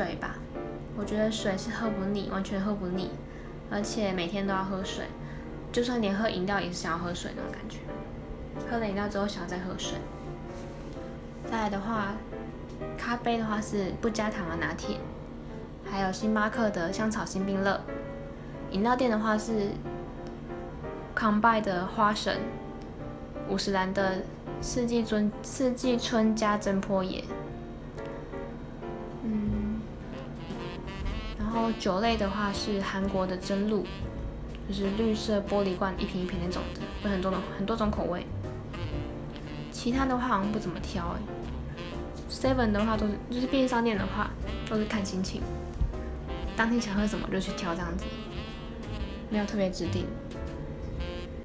水吧，我觉得水是喝不腻，完全喝不腻，而且每天都要喝水，就算连喝饮料也是想要喝水那种感觉。喝了饮料之后想要再喝水。再来的话，咖啡的话是不加糖的拿铁，还有星巴克的香草新冰乐。饮料店的话是康拜的花神，五十岚的四季春四季春加真坡野。然后酒类的话是韩国的真露，就是绿色玻璃罐一瓶一瓶那种的，有很多种很多种口味。其他的话好像不怎么挑哎，seven 的话都是就是便利商店的话都是看心情，当天想喝什么就去挑这样子，没有特别指定。